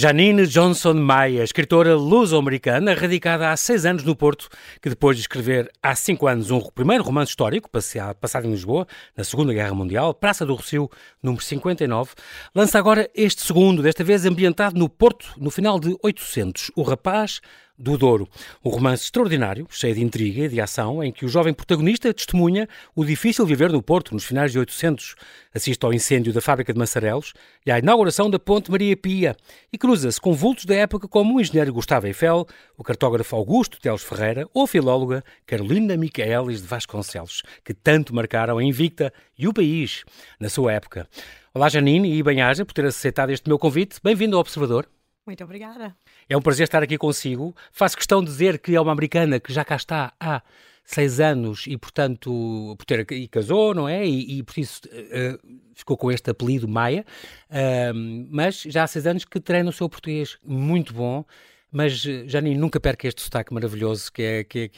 Janine Johnson Maia, escritora luso-americana, radicada há seis anos no Porto, que depois de escrever há cinco anos um primeiro romance histórico, passado em Lisboa, na Segunda Guerra Mundial, Praça do Rocio, número 59, lança agora este segundo, desta vez ambientado no Porto, no final de 800. O rapaz do Douro. Um romance extraordinário, cheio de intriga e de ação, em que o jovem protagonista testemunha o difícil viver no Porto nos finais de 800, assiste ao incêndio da fábrica de Massarelos e à inauguração da Ponte Maria Pia e cruza-se com vultos da época como o engenheiro Gustavo Eiffel, o cartógrafo Augusto Teles Ferreira ou a filóloga Carolina Micaelis de Vasconcelos, que tanto marcaram a Invicta e o país na sua época. Olá Janine e bem-aja por ter aceitado este meu convite. Bem-vindo ao Observador. Muito obrigada. É um prazer estar aqui consigo. Faço questão de dizer que é uma americana que já cá está há seis anos e, portanto, por ter, e casou, não é? E, e por isso uh, ficou com este apelido Maia. Uh, mas já há seis anos que treina o seu português muito bom. Mas, eh, Janine, nunca perca este sotaque maravilhoso que, é, que, é,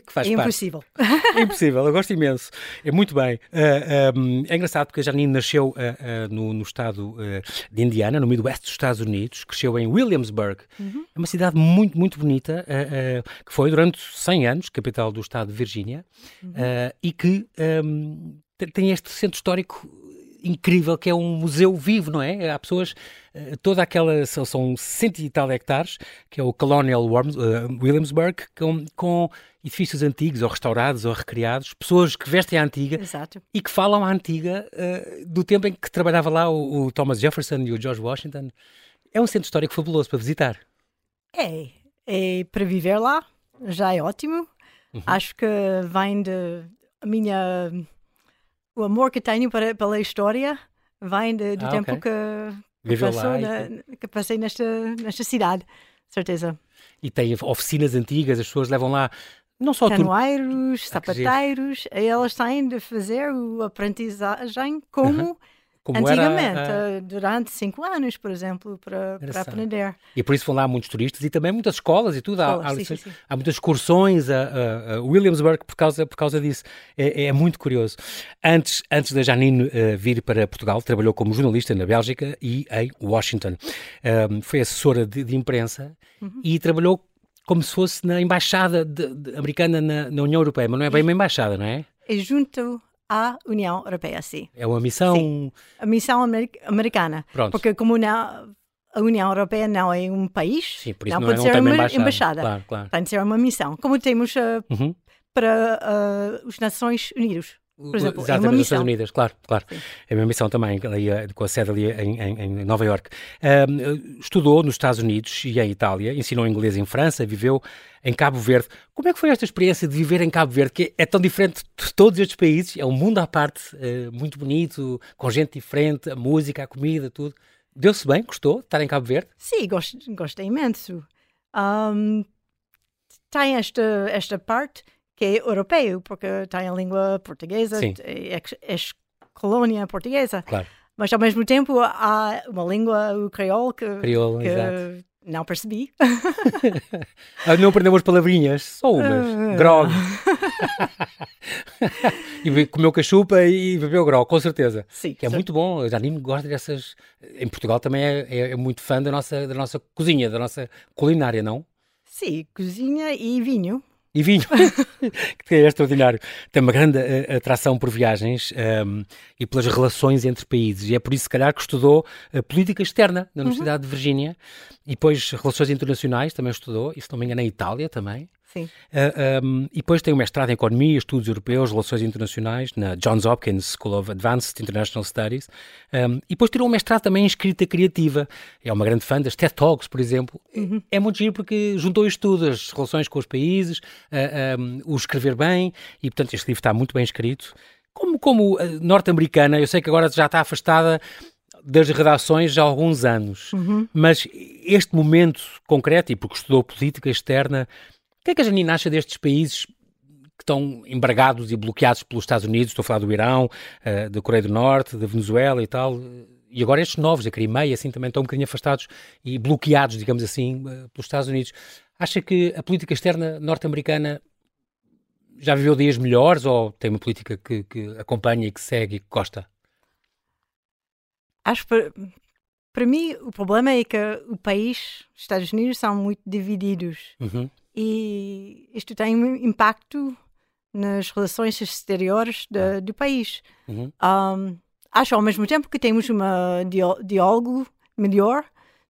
que faz é parte. Impossível. É impossível, eu gosto imenso. É muito bem. Uh, um, é engraçado porque a Janine nasceu uh, uh, no, no, estado de Indiana, no Midwest dos Estados Unidos, cresceu em Williamsburg. Uhum. É uma cidade muito, muito bonita, que foi durante 100 anos capital do estado de Virgínia uhum. e que um, tem este centro histórico incrível que é um museu vivo, não é? Há pessoas, eh, toda aquela, são, são cento e tal hectares, que é o Colonial uh, Williamsburg, com, com edifícios antigos, ou restaurados, ou recriados, pessoas que vestem a antiga Exato. e que falam a antiga uh, do tempo em que trabalhava lá o, o, Thomas Jefferson e o George Washington. É um centro histórico fabuloso para visitar. É, é para viver lá, já é ótimo. Uhum. Acho que vem de a minha o amor que tenho para, pela história vem de, do ah, tempo okay. que, que, passou na, que passei nesta, nesta cidade, certeza. E tem oficinas antigas, as pessoas levam lá não só canoeiros, tu... sapateiros, elas têm de fazer a aprendizagem como como Antigamente, era, uh, durante cinco anos, por exemplo, para, para aprender. E por isso vão lá muitos turistas e também muitas escolas e tudo. Escolas, há, há, sim, sim, há, muitas excursões a, a, a, Williamsburg por causa, por causa disso. É, é muito curioso. Antes, antes da Janine uh, vir para Portugal, trabalhou como jornalista na Bélgica e em Washington. Um, foi assessora de, de imprensa uhum. e trabalhou como se fosse na embaixada de, de, americana na, na União Europeia, mas não é bem uma embaixada, não é? É junto à União Europeia, sim. É uma missão... Sim, a missão americana. Pronto. Porque como não, a União Europeia não é um país, sim, por isso não, não pode é, ser uma embaixada. embaixada. Claro, claro. Tem de ser uma missão. Como temos uh, uhum. para uh, os Nações Unidas. Por exemplo, Exatamente, é uma missão. Estados Unidos, claro, claro. Sim. É uma missão também, ali, eh, com a sede ali em, em, em Nova York. Um, estudou nos Estados Unidos e em Itália, ensinou inglês em França, viveu em Cabo Verde. Como é que foi esta experiência de viver em Cabo Verde, que é tão diferente de todos estes países? É um mundo à parte, uh, muito bonito, com gente diferente, a música, a comida, tudo. Deu-se bem? Gostou de estar em Cabo Verde? Sim, gosto, gostei imenso. Um, tem esta, esta parte que é europeu, porque tem a língua portuguesa, é, é, colônia portuguesa. Claro. Mas ao mesmo tempo há uma língua, o que, Crioulo, que exato. não percebi. ah, não aprendemos palavrinhas, só umas. Uh, grog. e comeu cachupa e bebeu grog, com certeza. Sim. Que é muito bom. Já nem gosto dessas. Em Portugal também é, é, é muito fã da nossa, da nossa cozinha, da nossa culinária, não? Sim, cozinha e vinho e vinho, que é extraordinário. Tem uma grande uh, atração por viagens um, ehm, e pelas relações entre países. E é por isso, se calhar, que estudou uh, política externa na Universidade uhum. de Virgínia e depois relações internacionais também estudou, e se não me engano, na Itália também. Sim. Uh, eh, um, e depois tem um mestrado em Economia, Estudos Europeus, Relações Internacionais, na Johns Hopkins School of Advanced International Studies. Um, e depois tirou um mestrado também em Escrita Criativa. É uma grande fã das TED Talks, por exemplo. Uhum. É muito giro porque juntou isto tudo, as relações com os países, uh, eh, um, o escrever bem, e portanto este livro está muito bem escrito. Como, como norte-americana, eu sei que agora já está afastada das redações já há alguns anos, uhum. mas este momento concreto, e porque estudou política externa, o que é que a Janine acha destes países que estão embargados e bloqueados pelos Estados Unidos? Estou a falar do Irão, uh, da Coreia do Norte, da Venezuela e tal. E agora estes novos, a Crimeia, assim, também estão um bocadinho afastados e bloqueados, digamos assim, uh, pelos Estados Unidos. Acha que a política externa norte-americana já viveu dias melhores ou tem uma política que, que acompanha e que segue e que gosta? Acho que para mim, o problema é que o país, os Estados Unidos, são muito divididos. Uhum. E isto tem um impacto nas relações exteriores de, Ah. do país. Uhum. Um, acho ao mesmo tempo que temos um diálogo melhor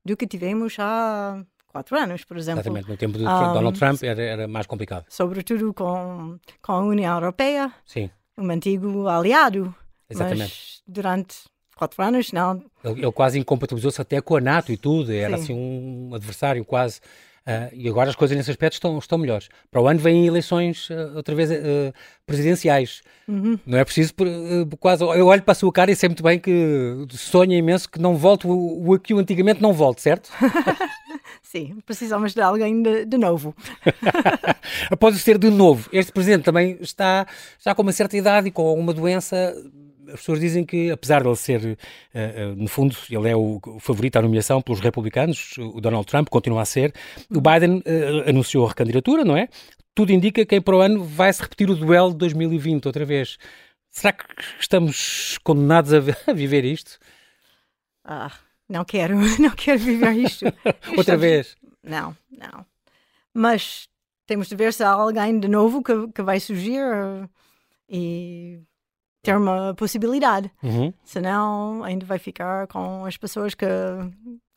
do que tivemos há quatro anos, por exemplo. Exatamente, no tempo de Ah, Donald Trump era, era mais complicado. Sobretudo com, com a União Europeia, Sim, um antigo aliado. exatamente. Mas durante quatro anos, não. Ele, ele quase incompatibilizou-se até com a NATO e tudo, era Sim. assim um adversário quase. Ah, e agora as coisas nesse aspecto estão, estão melhores. Para o ano vêm eleições ah, outra vez ah, presidenciais. Uhum. Não é preciso por- quase. Eu olho para a sua cara e sei muito bem que sonha imenso que não volte o, o que o antigamente não volte, certo? Sim, precisamos de alguém de, de novo. Após ser de novo, este presidente também está já com uma certa idade e com alguma doença. As pessoas dizem que, apesar de ele ser, eh, eh, no fundo, ele é o, favorito à nomeação pelos republicanos, o Donald Trump continua a ser, o Biden eh, anunciou a recandidatura, não é? Tudo indica que para o ano vai-se repetir o duelo de 2020 outra vez. Será que estamos condenados a, vi- a viver isto? Ah, não quero, não quero viver isto. Outra Estamos- vez? Não, não. Mas temos de ver se há alguém de novo que, que vai surgir e ter uma possibilidade. Uhum. Senão ainda vai ficar com as pessoas que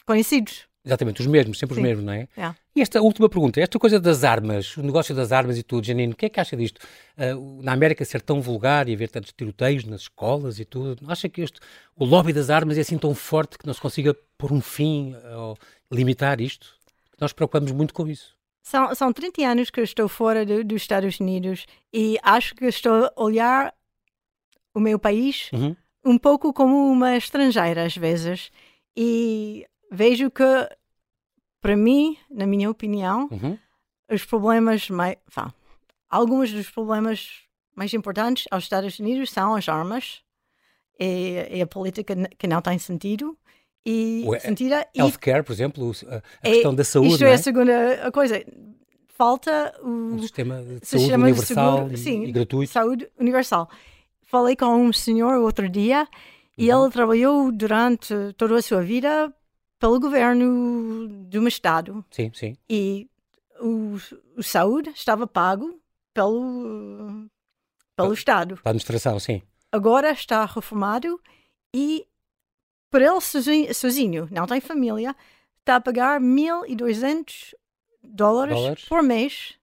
conhecidos. Exatamente, os mesmos, sempre Sim. os mesmos, não é? É. E esta última pergunta, esta coisa das armas, o negócio das armas e tudo, Janine, o que é que acha disto? O- na América ser tão vulgar e haver tantos tiroteios nas escolas e tudo, não acha que este, o lobby das armas é assim tão forte que não se consiga pôr um fim ou limitar isto? Nós preocupamos muito com isso. São, são 30 anos que eu estou fora do- dos Estados Unidos e acho que estou a olhar o meu país Uhum. um pouco como uma estrangeira às vezes e vejo que para mim, na minha opinião, Uhum. os problemas mais, vá, alguns dos problemas mais importantes aos Estados Unidos são as armas e, e a política que não tem sentido e O e Healthcare, por exemplo, a, a é- questão da saúde, isto é é? a segunda coisa falta o um sistema de saúde sistema universal seguro- e, sim, e gratuito. saúde universal. Falei com um senhor outro dia e Uhum. ele trabalhou durante toda a sua vida pelo governo de um estado Sim, sim. e o, o saúde estava pago pelo pelo estado. Para a administração, sim. Agora está reformado e por ele sozinho, sozinho, não tem família, está a pagar 1.200 dólares, Dólares. por mês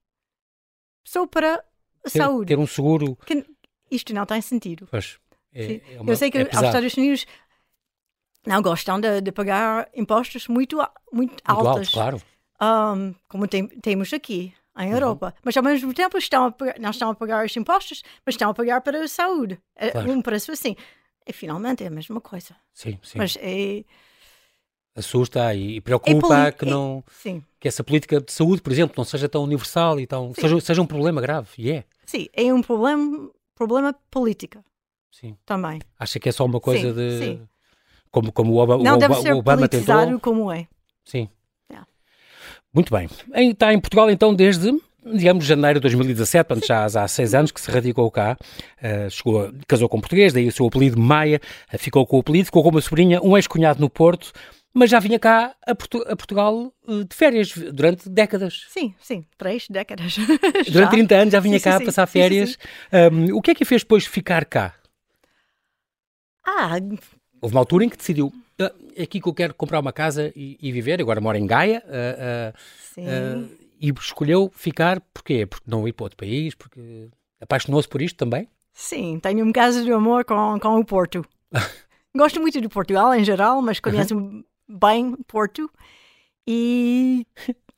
só para a Ter, saúde. ter um seguro, Isto não tem sentido. pois, é, é uma, Eu sei que é os. Estados Unidos não gostam de, de pagar impostos muito, muito, Muito altos, altos, claro. um, como tem- temos aqui Uhum. em Europa. Mas ao mesmo tempo estão a não estão a pagar os impostos, mas estão a pagar para a saúde. É Claro. um preço assim. E finalmente é a mesma coisa. Sim, sim. Mas é, Assusta e, é preocupa poli- que é- não Sim, que essa política de saúde, por exemplo, não seja tão universal e tão seja, seja um problema grave. E é. sim, é um problema, problema política Sim. também. Acha que é só uma coisa Sim, de sim. como como o Obama, não o deve ser o Obama tentou. como é. Sim. É. Muito bem. Em- Está em Portugal então desde digamos janeiro de 2017, portanto já há seis anos que se radicou cá, Eh, chegou, a- casou com um português, daí o seu apelido Maia, eh, ficou com o apelido, ficou com uma sobrinha, um ex-cunhado no Porto, mas já vinha cá a, Portu- a Portugal eh, de férias durante décadas. Sim, sim, três décadas. Durante Já. 30 anos já vinha Sim, cá sim, passar Sim, férias. Um, o que é que a fez depois ficar cá? Ah, Houve uma altura em que decidiu, "Ah, é aqui que eu quero comprar uma casa e, e viver, agora mora em Gaia, ah, ah, sim. e escolheu ficar, porquê? Porque não ir para outro país, porque apaixonou-se por isto também? Sim, tenho um caso de amor com, com o Porto. Gosto muito de Portugal em geral, mas conheço bem Porto. E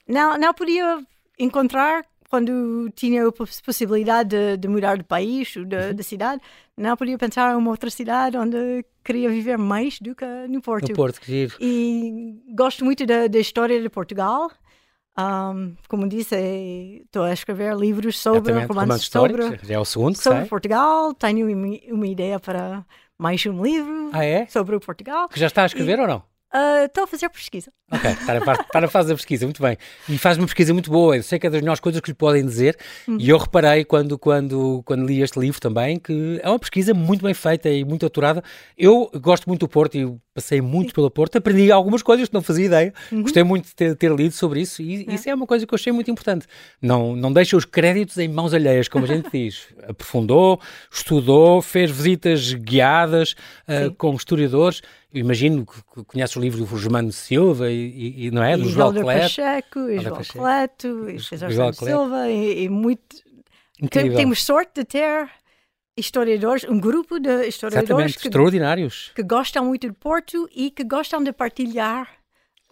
não, não podia encontrar, quando tinha a poss- possibilidade de, de mudar de país ou de, de cidade, não podia pensar em uma outra cidade onde queria viver mais do que no Porto. No Porto, que giro. E gosto muito da, da história de Portugal. Um, como disse, eh, estou a escrever livros sobre romances sobre já é o segundo que sobre sai. Portugal. Tenho uma, uma ideia para mais um livro Ah, é? sobre Portugal. Que já está a escrever ou não? Ah, Estou a fazer pesquisa. Ok, está na, parte- está na fase da pesquisa, muito bem. E faz uma pesquisa muito boa, eu sei que é das melhores coisas que lhe podem dizer, e eu reparei quando, quando, quando li este livro também que é uma pesquisa muito bem feita e muito aturada. Eu gosto muito do Porto e passei muito pelo Porto, aprendi algumas coisas que não fazia ideia. Uhum. Gostei muito de ter, ter, lido sobre isso e é. isso é uma coisa que eu achei muito importante. Não, não deixa os créditos em mãos alheias, como a gente diz. Aprofundou, estudou, fez visitas guiadas uh, com historiadores. Eu imagino que conhece o livro do Germano Silva e, e, não é? Do João. Pacheco, e João Cleto, e César Silva, e, e muito... Incrível. Temos sorte de ter historiadores, um grupo de historiadores que, extraordinários que gostam muito de Porto e que gostam de partilhar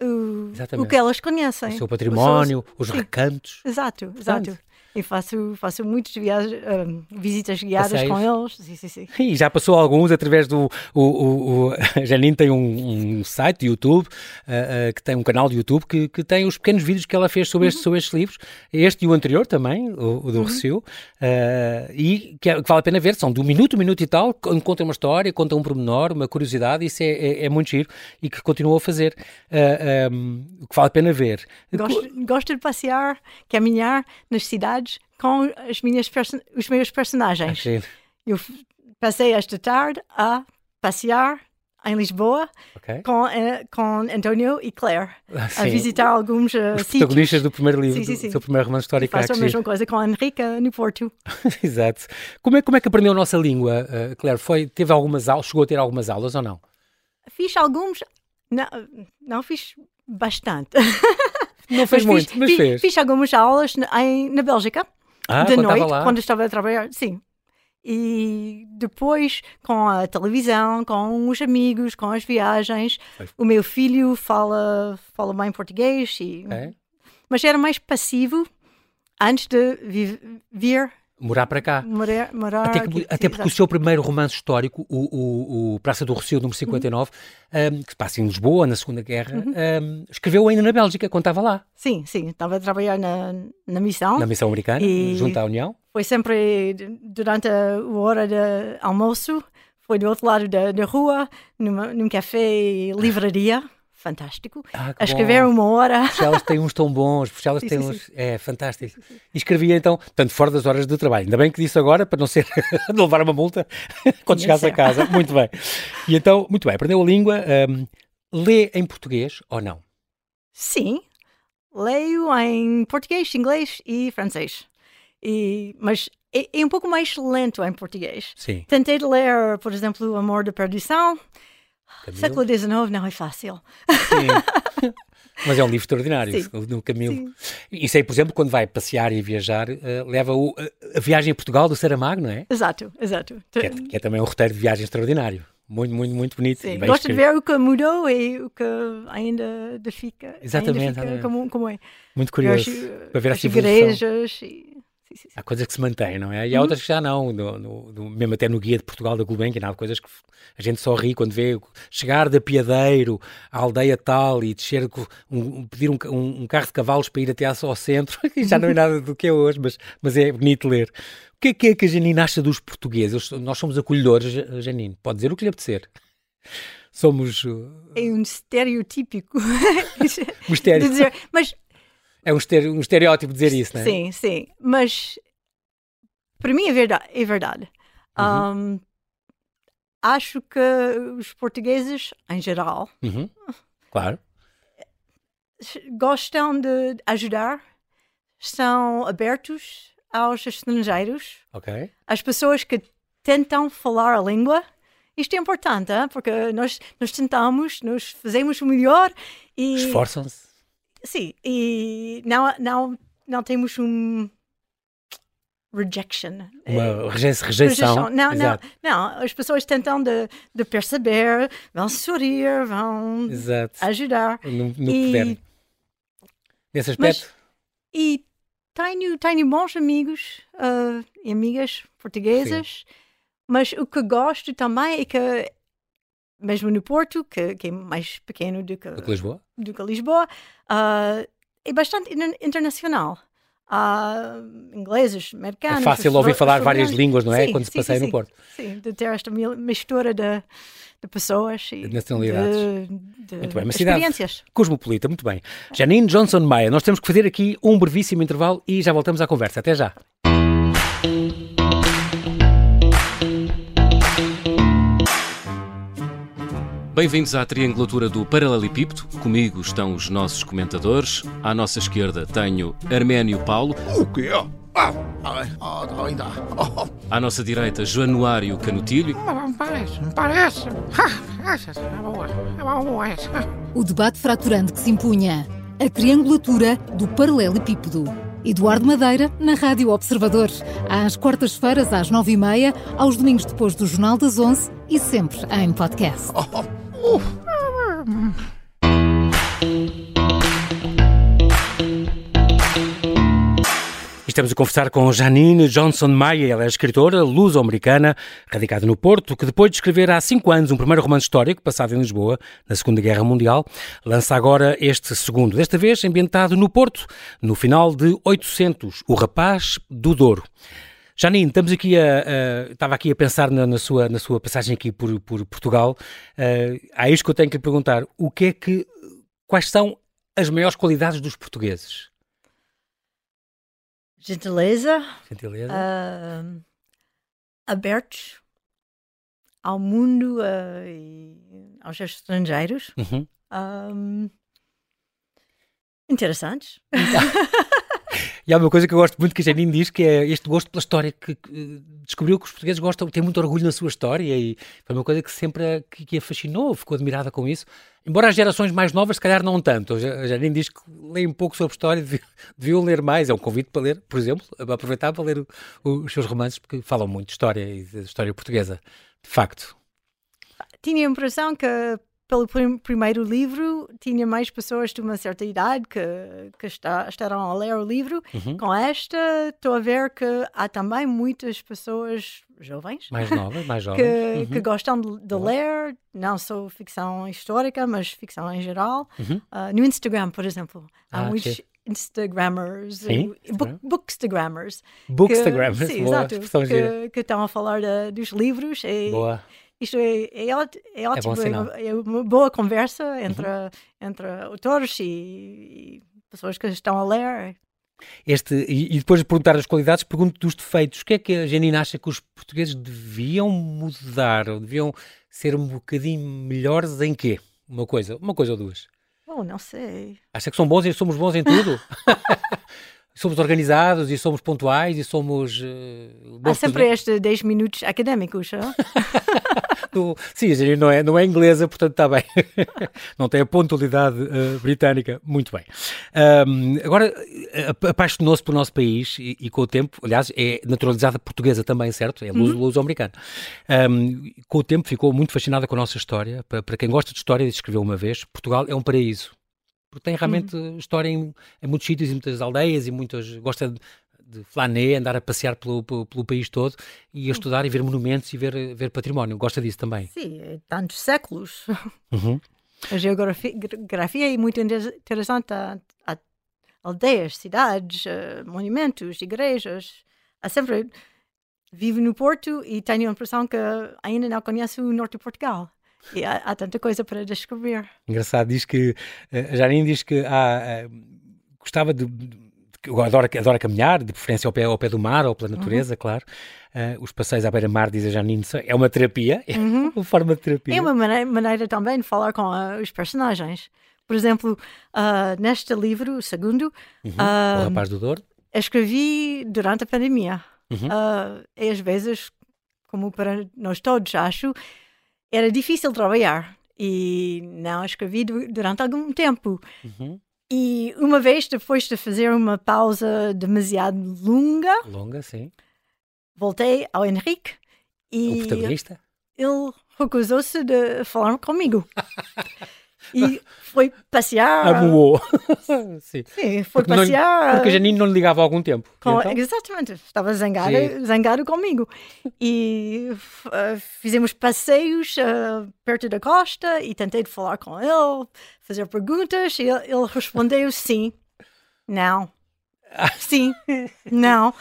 o, o que elas conhecem. O seu património, os, os recantos. Exato, exato. E faço, faço muitas viagens, um, visitas guiadas Passeios. com eles. Sim, sim, sim. E já passou alguns através do. O, o, o a Janine tem um, um site de YouTube, uh, uh, que tem um canal de YouTube que, que tem os pequenos vídeos que ela fez sobre, uhum. este, sobre estes livros. Este e o anterior também, o, o do uhum. Recio. Uh, e que, é, que, vale a pena ver. São do minuto, minuto e tal. Conta uma história, conta um pormenor, uma curiosidade. Isso é, é, é muito giro e que continuou a fazer. Um, o que vale a pena ver. Gosto, gosto de passear, caminhar nas cidades com as minhas os meus personagens. Ah, eu passei esta tarde a passear em Lisboa okay. com, uh, com António e Claire, ah, a visitar alguns uh, Os protagonistas do primeiro livro, sim, sim, sim. do seu primeiro romance histórico. faço a mesma coisa com a Henrica no Porto. Exato. Como é, como é que aprendeu a nossa língua, uh, Claire? Foi, teve algumas aulas, chegou a ter algumas aulas ou não? Fiz alguns, não, não fiz bastante. Não fez mas muito, fiz, mas fez. Fiz algumas aulas em, na Bélgica, ah, de noite, quando estava a trabalhar, sim. E depois, com a televisão, com os amigos, com as viagens, o meu filho fala, fala bem português. E... É? Mas era mais passivo antes de vir Morar para cá. Morar, morar até, que, até porque o seu primeiro romance histórico, o, o, o Praça do Rocio, número 59, uhum. um, que se passa em Lisboa, na Segunda Guerra, uhum. um, escreveu ainda na Bélgica, quando estava lá. Sim, sim. Estava a trabalhar na, na missão. Na missão americana, junto à União. Foi sempre durante a hora de almoço, foi do outro lado da, da rua, numa, num café e livraria fantástico. Ah, a escrever bom. uma hora. Bruxelas tem uns tão bons, Bruxelas tem uns. Sim. É fantástico. E escrevia então, tanto fora das horas de trabalho. Ainda bem que disse agora, para não ser. de levar uma multa quando sim, chegasse a casa. Muito bem. E então, muito bem, aprendeu a língua. Um, lê em português ou não? Sim, leio em português, inglês e francês. E, mas é, é, um pouco mais lento em português. Sim. Tentei ler, por exemplo, O Amor da Perdição. Camilo. Século XIX não é fácil. Sim. Mas é um livro extraordinário, Sim. no Camilo. E sei, por exemplo, quando vai passear e viajar, uh, leva o, a viagem a Portugal do Saramago, não é? Exato, exato. Que é, que é também um roteiro de viagem extraordinário. Muito, muito, muito bonito. Sim, gosto de ver o que mudou e o que ainda fica. Exatamente, ainda fica como, como, é. Muito curioso. As, para ver as igrejas e sim, sim. Há coisas que se mantêm, não é? E há uhum. outras que já não. No, no, no, mesmo até no Guia de Portugal da Gulbenkian, há coisas que a gente só ri quando vê chegar da Piadeiro à aldeia tal e descer, um, pedir um, um, carro de cavalos para ir até ao centro. e já não é nada do que é hoje, mas, mas é bonito ler. O que é que, é que a Janine acha dos portugueses? Nós somos acolhedores, Janine. Pode dizer o que lhe apetecer somos. Uh, é um estereotípico. estereotípico. dizer, mas é um, estereótipo dizer isso, não é? Sim, sim. Mas para mim é verdade. É verdade. Uhum. Um, acho que os portugueses, em geral, uhum. claro, gostam de ajudar, são abertos aos estrangeiros, okay. as pessoas que tentam falar a língua. Isto é importante, hein? porque nós, nós tentamos, nós fazemos o melhor e. Esforçam-se. Sim, e não, não, não temos um rejection. Uma rejeição. rejeição. Não, não, não. As pessoas tentam de, de perceber, vão sorrir, vão Exato. ajudar. No, no e, puder. Nesse aspecto. Mas, e tenho, tenho bons amigos uh, e amigas portuguesas, Sim. mas o que gosto também é que mesmo no Porto, que, que é mais pequeno do que, do que Lisboa, do que Lisboa uh, é bastante internacional. Há ingleses, americanos. É fácil ouvir falar várias línguas, não é? Sim, Quando se passeia sim, no Porto. Sim, de ter esta mistura de, de pessoas e de nacionalidades. De, de muito bem, uma experiências. cosmopolita, muito bem. Janine Johnson Maia, nós temos que fazer aqui um brevíssimo intervalo e já voltamos à conversa. Até já. Bem-vindos à triangulatura do Paralelepípedo. Comigo estão os nossos comentadores. À nossa esquerda tenho Arménio Paulo. O quê? Ah, ah, ainda. Oh. À nossa direita, Januário Canutilho. Parece, parece. É boa, é boa essa. O debate fraturante que se impunha. A triangulatura do paralelepípedo. Eduardo Madeira, na Rádio Observador. Às quartas-feiras, às nove e meia, aos domingos depois do Jornal das Onze e sempre em podcast. Estamos a conversar com Janine Johnson Maia, ela é escritora luso-americana, radicada no Porto, que depois de escrever há cinco anos um primeiro romance histórico, passado em Lisboa, na Segunda Guerra Mundial, lança agora este segundo, desta vez ambientado no Porto, no final de 800, O Rapaz do Douro. Janine, estamos aqui a, a, estava aqui a pensar na, na, sua, na sua passagem aqui por, por Portugal. Uh, há isto que eu tenho que lhe perguntar. O que é que, quais são as maiores qualidades dos portugueses? Gentileza. Gentileza. Uh, abertos ao mundo uh, e aos estrangeiros. Uhum. Um, interessantes. E há uma coisa que eu gosto muito que a Janine diz, que é este gosto pela história, que, que descobriu que os portugueses gostam, têm muito orgulho na sua história e foi uma coisa que sempre que, que a fascinou, ficou admirada com isso. Embora as gerações mais novas, se calhar não tanto. A Janine diz que lê um pouco sobre história, deviam ler mais. É um convite para ler, por exemplo, aproveitar para ler o, os seus romances, porque falam muito de história e de história portuguesa. De facto. Tinha a impressão que pelo prim primeiro livro, tinha mais pessoas de uma certa idade que, que está, estarão a ler o livro. Uhum. Com esta, estou a ver que há também muitas pessoas jovens. Mais novas, mais jovens. Que, uhum. que gostam de, de ler, não só ficção histórica, mas ficção em geral. Uhum. Uh, no Instagram, por exemplo, há Ah, muitos que- Instagrammers, Sim, eh, book, bookstagrammers. Bookstagrammers, que, sim, exato, que, que estão a falar da- dos livros. E, Boa. Isto é, é, ót- é ótimo, é, é uma boa conversa entre, entre autores e, e pessoas que estão a ler. Este, e, e depois de perguntar as qualidades, pergunto dos defeitos. O que é que a Janine acha que os portugueses deviam mudar? Ou deviam ser um bocadinho melhores em quê? Uma coisa, uma coisa ou duas. Oh, não sei. Acha que são bons e somos bons em tudo? somos organizados e somos pontuais e somos. eh, Há sempre estes 10 minutos académicos. Do- Sim, não é, não é inglesa, portanto está bem. não tem a pontualidade eh, britânica. Muito bem. Ahm, agora, ap- apaixonou-se pelo nosso país e, e com o tempo, aliás, é naturalizada portuguesa também, certo? É luso- luso-americana. Ahm, com o tempo ficou muito fascinada com a nossa história. Para, para quem gosta de história, escreveu uma vez, Portugal é um paraíso. Porque tem realmente história em, em muitos sítios e muitas aldeias e muitas... Gosta de, de flaner, andar a passear pelo, pelo, pelo país todo e a estudar e ver monumentos e ver, ver património. Gosta disso também. Sim, é tantos séculos. Uhum. A geografia, é muito inter- interessante. Há, há aldeias, cidades, eh, monumentos, igrejas. Há sempre. Vivo no Porto e tenho a impressão que ainda não conheço o norte de Portugal. E há, há tanta coisa para descobrir. Engraçado, diz que eh, a Janine diz que há, eh, gostava de, que adora, adora caminhar, de preferência ao pé, ao pé do mar ou pela natureza, claro. Eh, os passeios à beira-mar, diz a Janine, é uma terapia, é uma forma de terapia. É uma maneira, maneira também de falar com ah, os personagens. Por exemplo, ah, neste livro, o segundo, Uhum. ah, o rapaz do Douro. escrevi durante a pandemia. Uhum. E às vezes, como para nós todos, acho, era difícil trabalhar. E não escrevi du- durante algum tempo. Uhum. E uma vez, depois de fazer uma pausa demasiado longa, Longa, sim. voltei ao Henrique O e protagonista. ele recusou-se de falar comigo. e foi passear. Amuou. sim. Sim, foi Porque, não passear. porque a Janine não lhe ligava há algum tempo. Com- Então, Exatamente, estava zangado, Sim. zangado comigo. E ah, fizemos passeios ah, perto da costa e tentei falar com ele, fazer perguntas e ele, ele respondeu sim, não, sim, não.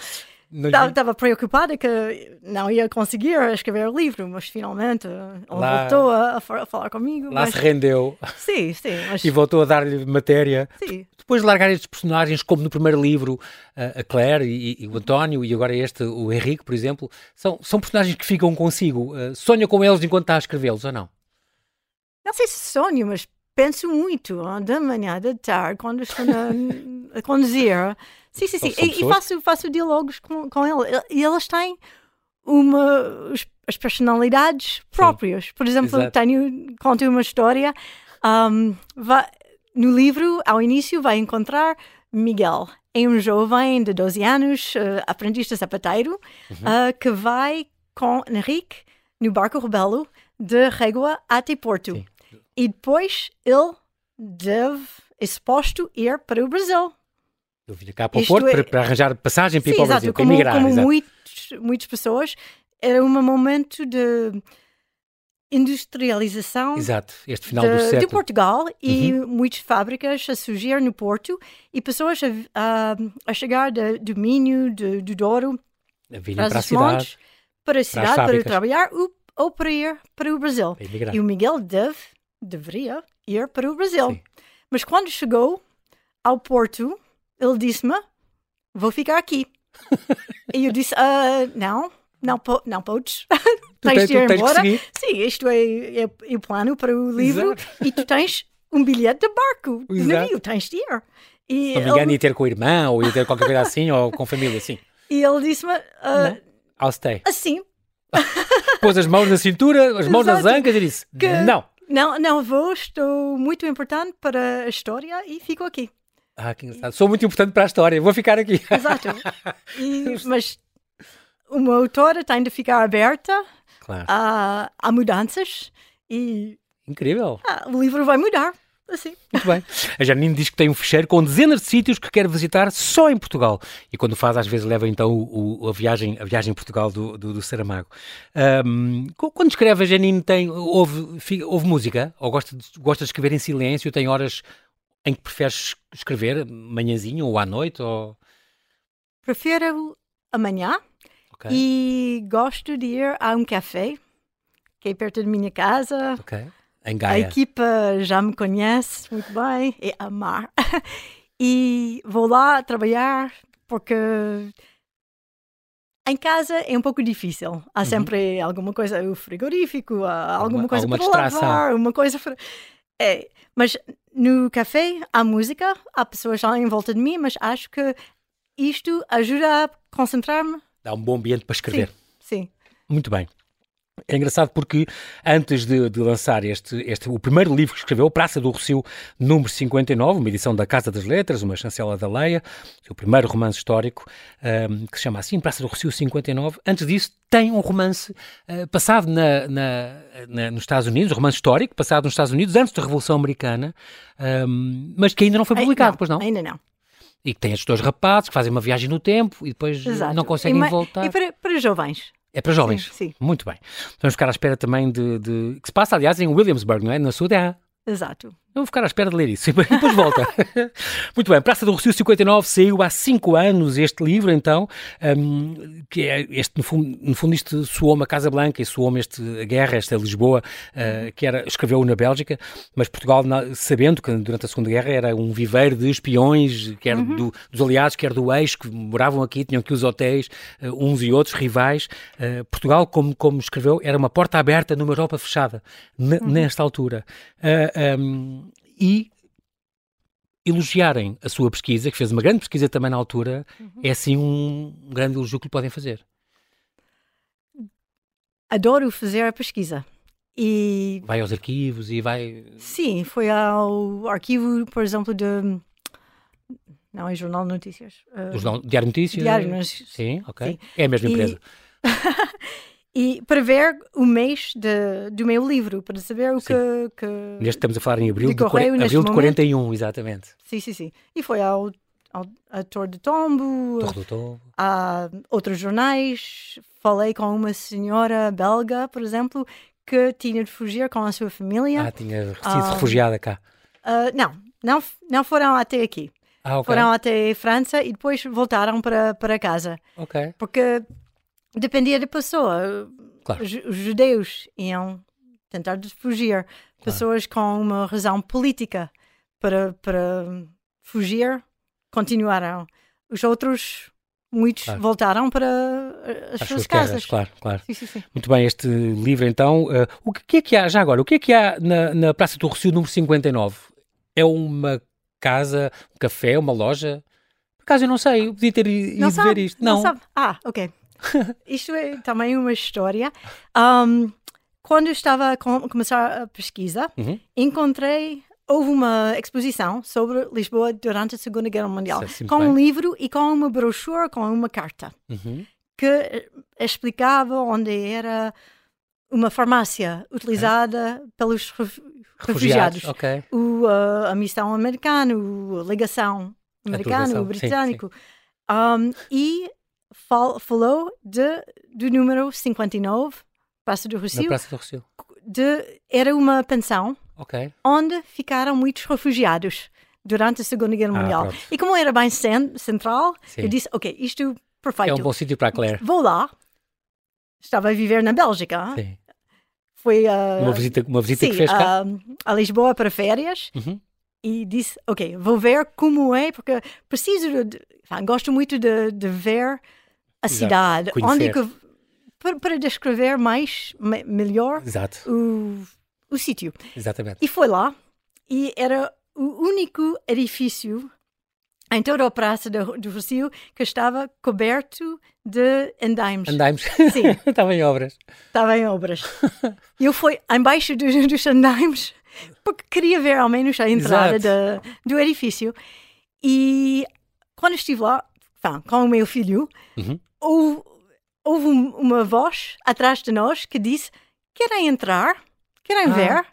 Estava preocupada que não ia conseguir escrever o livro, mas finalmente ah, ele Lá- voltou a, a fa- a falar comigo. lá mas, se rendeu sim, sim, mas e voltou a dar-lhe matéria. sim. Depois de largar estes personagens, como no primeiro livro, a Claire e, e o António, e agora este, o Henrique, por exemplo, são, são personagens que ficam consigo. Uh, sonha com eles enquanto está a escrevê-los, ou não? não sei se sonho, mas penso muito, da manhã, da tarde, quando estou na, a conduzir. Sim, sim, sim. E, e faço, faço diálogos com, com ele. E eles têm uma, as personalidades próprias. Por exemplo, Exato. tenho, conto uma história. ahm, vai- no livro, ao início, vai encontrar Miguel. É um jovem de 12 anos, eh, aprendiz de sapateiro, Uhum. ah, que vai com Henrique no barco rebelo de Régua até Porto. Sim. E depois ele deve, é suposto, ir para o Brasil. Eu vinha cá para o Porto é- para, para arranjar passagem para ir Sim, para o exato. Brasil, para Como, emigrar. como exato. muitos, muitas pessoas, era um momento de industrialização Exato, este final do de, de século. Uhum. Portugal e muitas fábricas a surgir no Porto e pessoas a, a, a chegar de, do Minho, de, do Douro, A para, para a cidade, montes, para a cidade, para trabalhar ou, ou para ir para o Brasil. para. E o Miguel deve, deveria ir para o Brasil. Sim. Mas quando chegou ao Porto, ele disse-me: Vou ficar aqui. e eu disse: "Ah, Não, não, po não podes. Tens de ir tens embora. Sim, isto é, é, é o plano para o livro. Exato. E tu tens um bilhete de barco, de navio, tens de ir. E não me engano, ele, ia ter com o irmão, ou ia ter qualquer coisa assim, ou com família, assim. e ele disse-me: "Ah, I'll stay. Assim, Pôs as mãos na cintura, as mãos nas Exato. ancas e disse: Que- Não. Não, não vou, estou muito importante para a história e fico aqui. Ah, que engraçado. Sou muito importante para a história, vou ficar aqui. Exato. E- mas uma autora tem de ficar aberta Claro. a, a mudanças e Incrível. ah, o livro vai mudar. Assim. Muito bem. A Janine diz que tem um fecheiro com dezenas de sítios que quer visitar só em Portugal. E quando faz, às vezes leva então o, o- a, viagem, a viagem em Portugal do, do, do Saramago. Co- quando escreve, a Janine tem, ouve, fi- ouve música? Ou gosta de, gosta de escrever em silêncio? Tem horas em que preferes escrever, manhãzinho ou à noite? Ou... Prefiro amanhã Ok, e gosto de ir a um café que é perto da minha casa. ok. Em A Gaia. equipa já me conhece muito bem, é amar. e vou lá trabalhar porque em casa é um pouco difícil. Há sempre alguma coisa, o frigorífico, alguma, Uhum. Coisa alguma para distração. lavar, uma coisa. É, mas no café há música, há pessoas lá em volta de mim, mas acho que isto ajuda a concentrar-me. Dá um bom ambiente para escrever. Sim. Muito bem. É engraçado porque antes de, de lançar este, este, o primeiro livro que escreveu, Praça do Rocio, número 59, uma edição da Casa das Letras, uma chancela da Leia, o primeiro romance histórico, ahm, que se chama assim, Praça do Rocio 59. Antes disso, tem um romance ah, passado na, na- na- nos Estados Unidos, um romance histórico, passado nos Estados Unidos, antes da Revolução Americana, ahm, mas que ainda não foi publicado, pois não? Ainda não. E que tem estes dois rapazes que fazem uma viagem no tempo e depois Exato. não conseguem e, voltar. E para, para jovens. É para jovens. Sim, sim. Muito bem. Vamos ficar à espera também de, de- Que se passa, aliás, em Williamsburg, não é? Na terra. Exato. Eu vou ficar à espera de ler isso e depois volta. Muito bem, Praça do Rocio 59 saiu há cinco anos este livro, então, hum, que é este, no fundo, no fundo isto soou-me a Casa Blanca e soou-me este, a guerra, esta Lisboa, uh, que era, escreveu na Bélgica, mas Portugal, na- sabendo que durante a Segunda Guerra era um viveiro de espiões, quer do- dos aliados, quer do eixo, que moravam aqui, tinham que os hotéis, uh, uns e outros, rivais. Uh, Portugal, como, como escreveu, era uma porta aberta numa Europa fechada, ne- nesta altura. Um, e elogiarem a sua pesquisa, que fez uma grande pesquisa também na altura, é assim um grande elogio que lhe podem fazer. Adoro fazer a pesquisa. E Vai aos arquivos e vai. sim, foi ao arquivo, por exemplo, de. Não é Jornal de Notícias. uh, jornal Diário Notícias? Diário Notícias. Sim, ok. Sim. É a mesma E- empresa. E para ver o mês de, do meu livro, para saber o Sim. que. que... Neste estamos a falar em abril de de, correio abril de momento. 41, exatamente. Sim, sim, sim. E foi ao, ao a Torre de Tombo, Torre do Tovo. a outros jornais. Falei com uma senhora belga, por exemplo, que tinha de fugir com a sua família. Ah, tinha sido Ah. refugiada cá. Ah, não, não, não foram até aqui. Ah, ok. Foram até França e depois voltaram para, para casa. Ok. Porque dependia da pessoa. Claro. Os, judeus iam tentar fugir. Pessoas com uma razão política para, para fugir continuaram. Os outros muitos Claro. voltaram para uh, as, As suas casas. terras, claro, claro. Sim, sim, sim. Muito bem, este livro então. eh, o que, que é que há, já agora, o que é que há na, na Praça do Rocio número 59? É uma casa, um café, uma loja? Por acaso eu não sei, eu podia ter ido Não ver sabe? isto. Não, sabe? Ah, ok. Isto é também uma história. Um, quando eu estava a com- começar a pesquisa, Uhum. encontrei houve uma exposição sobre Lisboa durante a Segunda Guerra Mundial, sim, com um livro e com uma brochura com uma carta Uhum. que eh, explicava onde era uma farmácia utilizada pelos ref- refugiados. Ok. O, uh, a missão americana, o- a ligação americana, o sim, britânico. Um, e fal- falou de, do número 59, Praça do Rocio, Praça do Rocio. de, era uma pensão Ok. onde ficaram muitos refugiados durante a Segunda Guerra Ah, Mundial. pronto. e como era bem cen- central, Sim. eu disse, ok, isto É perfeito. um bom sítio para Claire. Vou lá. Estava a viver na Bélgica. Sim. Foi uh, Uma visita, uma visita sim, que fez cá. um, a Lisboa para férias Uhum. e disse, ok, vou ver como é, porque preciso, de, ah, gosto muito de, de ver a Exato, cidade, onde é conhecer. que, para, para descrever mais, me- melhor Exato, o, o sítio. exatamente. E foi lá, e era o único edifício em toda a praça do, do Rocio que estava coberto de andaimes. Andaimes. Sim. Estava em obras. Estava em obras. E eu fui embaixo dos, dos andaimes porque queria ver ao menos a entrada da- do edifício. E quando estive lá, tá, com o meu filho, Uhum. Houve, houve um- uma voz atrás de nós que disse: Querem entrar? Querem Ah. ver?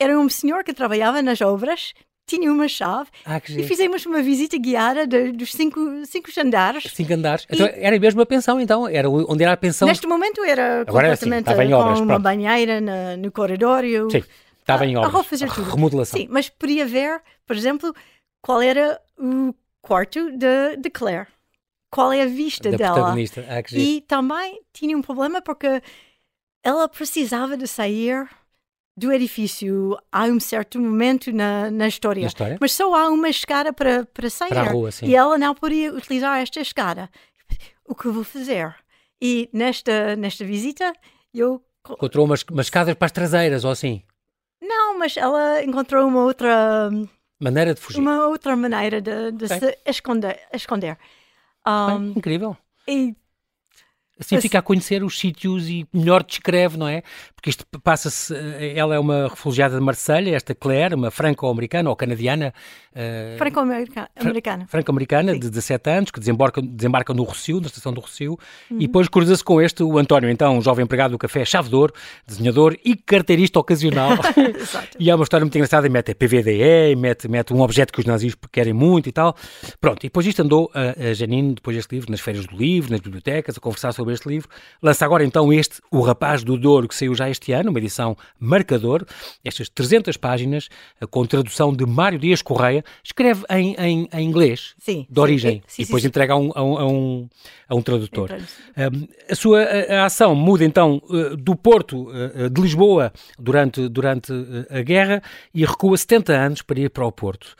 Era um senhor que trabalhava nas obras, tinha uma chave Ah, e fizemos uma visita guiada de- dos cinco, cinco andares. Cinco andares. Então, era mesmo a pensão, então. Era onde era a pensão. Neste momento era Agora é assim, completamente estava em obras, uma pronto. banheira na- no corredório. Sim, estava em a- a obras. refazer tudo. remodelação. Sim, mas podia ver, por exemplo, qual era o quarto de, de Claire. Qual é a vista Da dela. protagonista. Ah, que. E também tinha um problema porque ela precisava de sair do edifício a um certo momento na, na história. Na história? Mas só há uma escada para, para sair. Para rua, sim. E ela não podia utilizar esta escada. O que vou fazer? E nesta, nesta visita, eu. Encontrou umas, umas escadas para as traseiras, ou assim. Não, mas ela encontrou uma outra, Maneira de fugir. uma outra maneira de, de Ok. se esconder. esconder. Um, incrível. e Assim fica a conhecer os sítios e melhor descreve, não é? Porque isto passa-se. eh, Ela é uma refugiada de Marselha, esta Claire, uma franco-americana ou canadiana. eh, franco-americana. americana. franco-americana de 17 anos, que desembarca, desembarca no Rocio, na estação do Rocio, Uhum. e depois cruza-se com este, o António, então, um jovem empregado do café Chave de Ouro, desenhador e carteirista ocasional. E é uma história muito engraçada, e mete a PVDE, mete, mete um objeto que os nazis querem muito e tal. Pronto, e depois disto andou a, a Janine, depois deste livro, nas feiras do livro, nas bibliotecas, a conversar sobre este livro. Lança agora então este, O Rapaz do Douro, que saiu já este ano, uma edição marcador, estas 300 páginas, eh, com tradução de Mário Dias Correia, escreve em, em, em inglês, Sim, de sim, origem, sim, e depois entrega a um, a um, a um, tradutor. Então, Um, a sua a, a ação muda então uh, do Porto de Lisboa durante, durante a guerra e recua 70 anos para ir para o Porto.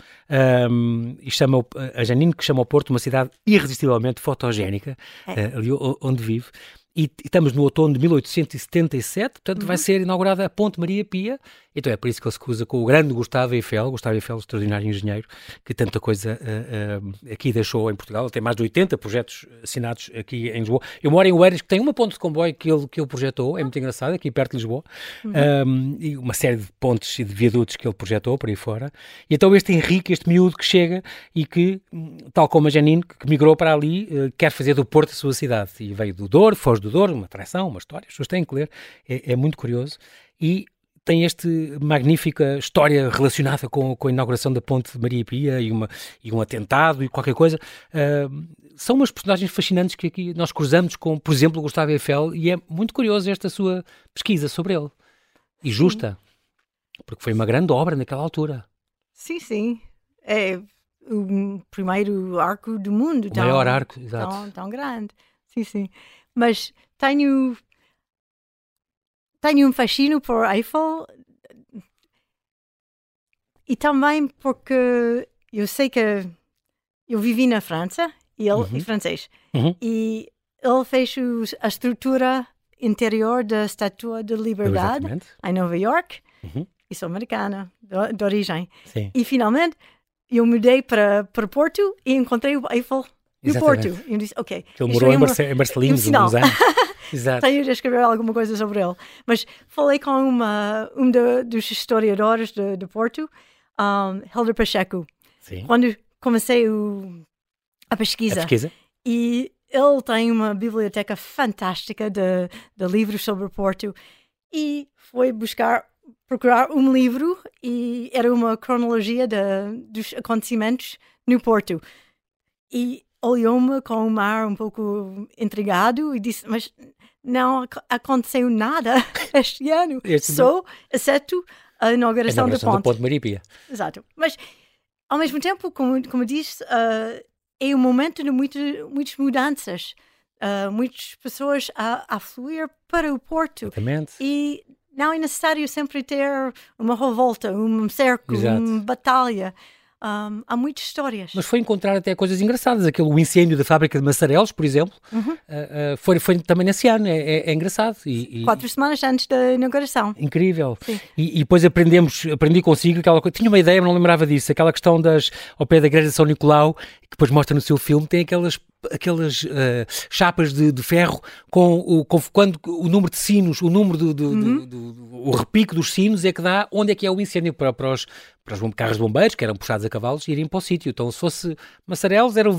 Um, e chama a Janine que chama o Porto uma cidade irresistivelmente fotogénica, uh, ali onde vive. E, estamos no outono de 1877, portanto vai ser inaugurada a Ponte Maria Pia. Então é por isso que ele se cruza com o grande Gustavo Eiffel, Gustavo Eiffel, extraordinário engenheiro, que tanta coisa uh, uh, aqui deixou em Portugal. Ele tem mais de 80 projetos assinados aqui em Lisboa. Eu moro em Oeiras, que tem uma ponte de comboio que ele, que ele projetou, é muito engraçado, aqui perto de Lisboa. Um, e uma série de pontes e de viadutos que ele projetou por aí fora. E então este Henrique, este miúdo que chega e que, hum, tal como a Janine, que migrou para ali, uh, quer fazer do Porto a sua cidade. E veio do Douro, foge uma atração, uma história, as pessoas têm que ler, é, é muito curioso. E tem esta magnífica história relacionada com, com a inauguração da Ponte de Maria Pia e, uma, e um atentado e qualquer coisa. Uh, são umas personagens fascinantes que aqui nós cruzamos com, por exemplo, Gustavo Eiffel e é muito curioso esta sua pesquisa sobre ele. E justa, porque foi uma grande obra naquela altura. Sim, sim. É o primeiro arco do mundo. O tão, maior arco, exato. Tão, tão grande. Sim, sim. Mas tenho. Tenho um fascínio por Eiffel e também porque eu sei que eu vivi na França e ele é francês. Uhum. E ele fez a estrutura interior da Estátua de Liberdade Exatamente. em Nova York. Uhum. E sou americana, de, de origem. Sim. E finalmente eu mudei para, para Porto e encontrei o Eiffel no. Porto. E eu disse, ok. Ele morou em, Marce em Marcelinhos um sinal. uns anos. Exato. Tenho de escrever alguma coisa sobre ele. Mas falei com uma, um de- dos historiadores de, de Porto, um, Helder Pacheco, Sim. quando comecei o- a A pesquisa. pesquisa. E ele tem uma biblioteca fantástica de, de livros sobre Porto. E foi buscar, procurar um livro e era uma cronologia de, dos acontecimentos no Porto. E olhou-me com um ar um pouco intrigado e disse: Mas não ac- aconteceu nada este ano, Este- só, exceto a A inauguração, inauguração da do ponte. Ponte Maria Pia. Exato. Mas, ao mesmo tempo, como, como disse, ah, é um momento de muito, muitas mudanças. Ah, muitas pessoas a, a fluir para o Porto. Exatamente. E não é necessário sempre ter uma revolta, um cerco, Exato. uma batalha. Um, há muitas histórias. Mas foi encontrar até coisas engraçadas. Aquele, o incêndio da fábrica de massarelos, por exemplo, Uhum. ah, ah, foi, foi também nesse ano. É, é- é engraçado. E, e- Quatro semanas antes da inauguração. Incrível. E, e depois aprendemos, aprendi consigo aquela coisa. Tinha uma ideia, mas não lembrava disso. Aquela questão das, ao pé da igreja de São Nicolau, que depois mostra no seu filme, tem aquelas aquelas ah, chapas de, de ferro com o com, quando o número de sinos, o número do, do- do- do- do- o repique dos sinos é que dá onde é que é o incêndio para, para os para os carros de bombeiros, que eram puxados a cavalos, irem para o sítio. Então, se fosse Massarelos, era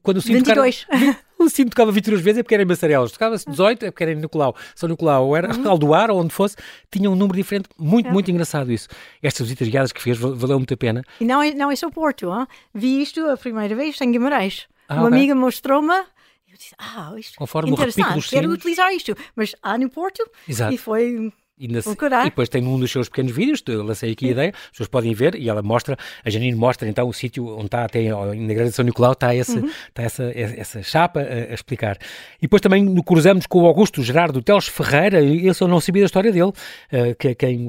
quando o sino tocava- 22. o sino tocava 22 vezes é porque era em Massarelos, tocava-se 18 é porque era em Nicolau, São Nicolau, ou era Aldoar, ou onde fosse, tinha um número diferente, muito, muito engraçado isso. Estas visitas guiadas que fez val- valeu muito a pena. E não é, não é só Porto. hã? Vi isto a primeira vez em Guimarães. Ah, Uma ok. amiga mostrou-me. Eu disse, ah, isto Conforme interessante, quero utilizar isto. Mas há no Porto Exato. e foi E, e depois tem um dos seus pequenos vídeos, eu lancei aqui a ideia, as pessoas podem ver, e ela mostra, a Janine mostra então o sítio onde está, até na Igreja de São Nicolau, está, esse, está essa, essa chapa a, a explicar. E depois também no cruzamos com o Augusto Gerardo Teles Ferreira, esse eu não sabia da história dele, eh, que é quem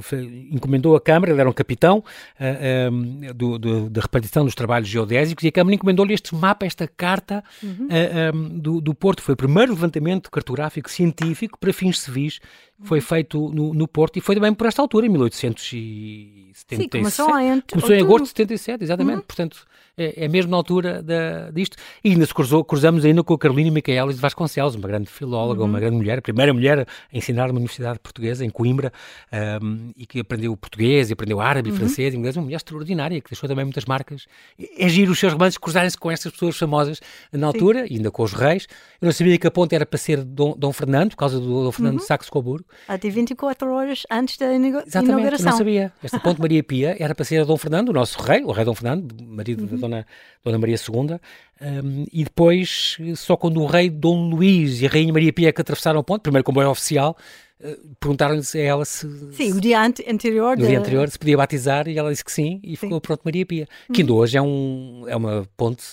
encomendou a Câmara, ele era um capitão eh, eh, do, do- da repartição dos trabalhos geodésicos, e a Câmara encomendou-lhe este mapa, esta carta eh, eh, do, do Porto. Foi o primeiro levantamento cartográfico científico para fins civis foi feito no, no Porto e foi também por esta altura, em 1877. Sim, começou em Começou em agosto de 77, exatamente. Portanto, é, é mesmo na altura da, disto. E ainda se cruzou, cruzamos ainda com a Carolina Micaelis de Vasconcelos, uma grande filóloga, uma grande mulher, a primeira mulher a ensinar numa universidade portuguesa, em Coimbra, ahm, e que aprendeu português, e aprendeu árabe, e francês, e inglês, uma mulher extraordinária, que deixou também muitas marcas. É giro os seus romances cruzarem-se com estas pessoas famosas na altura, e ainda com os reis. Eu não sabia que a ponte era para ser Dom, Dom Fernando, por causa do Dom Fernando de Saxe-Coburgo. até 24 horas antes da inaugura- Exatamente, eu inauguração. não sabia. Esta ponte Maria Pia era para ser Dom Fernando, o nosso rei, o rei Dom Fernando, marido da Dona, Dona Maria II, um, e depois, só quando o rei Dom Luís e a Rainha Maria Pia que atravessaram a ponte, primeiro comboio oficial, eh, perguntaram-lhe a ela se, Sim, o dia ante- anterior. no de- dia anterior se podia batizar e ela disse que sim e ficou pronto Maria Pia, que ainda hoje é, um, é uma ponte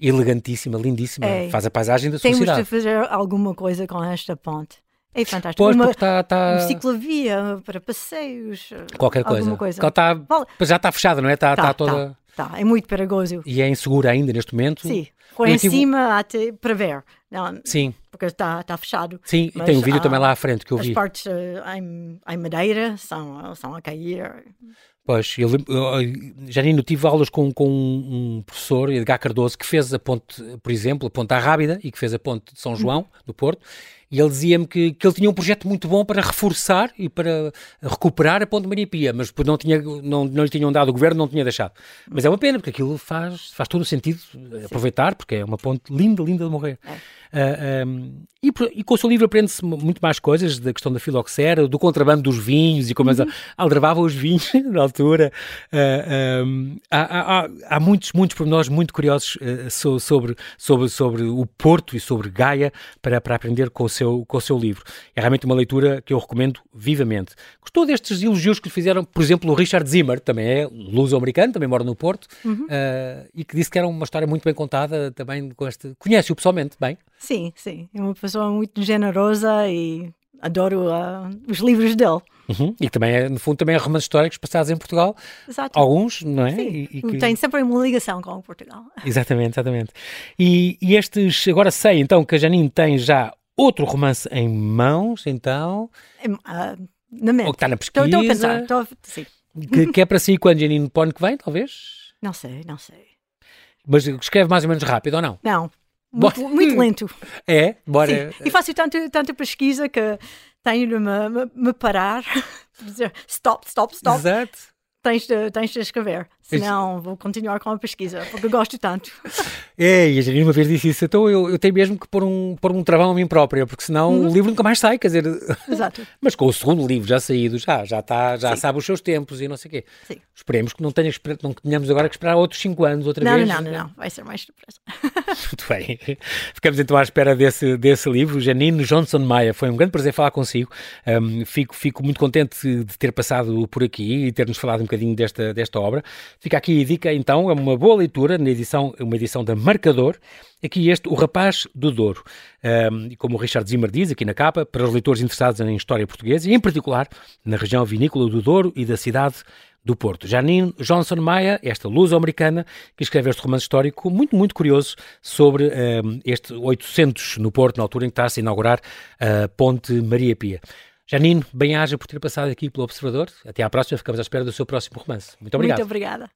elegantíssima, lindíssima, É. faz a paisagem da sua Temos de cidade. fazer alguma coisa com esta ponte. É fantástico. Pois, uma, está... Tá... uma ciclovia para passeios. Qualquer coisa. Coisa. Vale. já está fechada, não é? Está, Tá, está toda... tá. É muito perigoso. E é insegura ainda neste momento. Sim. Eu em tive- cima até para ver. Não, Sim, porque está tá fechado. sim. Mas tem um vídeo há- também lá à frente que eu As vi. partes eh, em, em madeira são, são a cair. Pois, eu, eu, Janine, eu tive aulas com, com um, um professor, Edgar Cardoso, que fez a ponte, por exemplo, a ponte à Rábida e que fez a ponte de São João, do Porto, e ele dizia-me que, que ele tinha um projeto muito bom para reforçar e para recuperar a ponte Maria Pia, mas depois não, tinha, não, não lhe tinham dado, o governo não tinha deixado. Mas é uma pena, porque aquilo faz, faz todo o sentido eh, aproveitar, porque é uma ponte linda, linda de morrer. Ah, um, e, e com o seu livro aprende-se mu- muito mais coisas da questão da filoxera, do contrabando dos vinhos e como eles aldrabavam os vinhos na altura. Ah, um, há, há- há- muitos, muitos pormenores muito curiosos so- sobre, sobre, sobre o Porto e sobre Gaia para, para aprender com o, seu, com o seu livro. É realmente uma leitura que eu recomendo vivamente. Gostou destes elogios que lhe fizeram, por exemplo, o Richard Zimmer, também é luso-americano, também mora no Porto, ah, e que disse que era uma história muito bem contada, também com este... Conhece-o pessoalmente, bem? Sim, sim. É uma pessoa muito generosa e adoro uh, os livros dele. Uhum. E também, é, no fundo, também é romances históricos passados em Portugal. Exato. Alguns, não é? Sim, E- e que- tem sempre uma ligação com Portugal. Exatamente, exatamente. E, e estes, agora sei então que a Janine tem já outro romance em mãos, então, Ah, na mente. ou que está na Estou estou a pesquisa, pensar. Estou a- sim. que, que é para si quando Janine põe que vem, talvez? Não sei, não sei. Mas escreve mais ou menos rápido ou não? Não. Muito, muito lento. É? Bora. Sim. E faço tanto, tanta pesquisa que tenho de me, me, me parar, dizer stop, stop, stop. Exato. Tens de, tens de escrever. Senão vou continuar com a pesquisa, porque eu gosto tanto. É, e a Janine uma vez disse isso, então eu, eu tenho mesmo que pôr um, pôr um travão a mim própria, porque senão Uhum. o livro nunca mais sai, quer dizer, Exato. mas com o segundo livro já saído, já, já está, já Sim. sabe os seus tempos e não sei o quê. Sim. Esperemos que não, tenha, não tenhamos agora que esperar outros 5 anos outra Não, vez. não, não, não. Vai ser mais depressa. Muito bem. Ficamos então à espera desse, desse livro. Janine Johnson Maia, foi um grande prazer falar consigo. Um, fico, fico muito contente de ter passado por aqui e ter-nos falado um bocadinho desta, desta obra. Fica aqui a dica, então, é uma boa leitura, na edição, uma edição da Marcador. Aqui este, O Rapaz do Douro. Um, e como o Richard Zimmer diz aqui na capa, para os leitores interessados em história portuguesa e, em particular, na região vinícola do Douro e da cidade do Porto. Janine Johnson Maia, esta luso-americana, que escreve este romance histórico muito, muito curioso sobre um, este 800 no Porto, na altura em que está a se inaugurar a Ponte Maria Pia. Janine, bem-aja por ter passado aqui pelo Observador. Até à próxima, ficamos à espera do seu próximo romance. Muito obrigado. Muito obrigada.